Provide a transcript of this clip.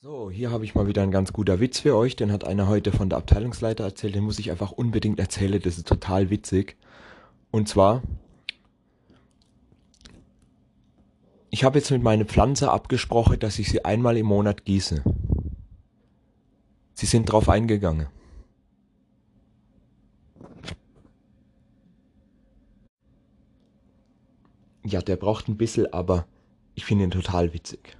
So, hier habe ich mal wieder ein ganz guter Witz für euch. Den hat einer heute von der Abteilungsleiter erzählt. Den muss ich einfach unbedingt erzählen. Das ist total witzig. Und zwar, ich habe jetzt mit meiner Pflanze abgesprochen, dass ich sie einmal im Monat gieße. Sie sind drauf eingegangen. Ja, der braucht ein bisschen, aber ich finde ihn total witzig.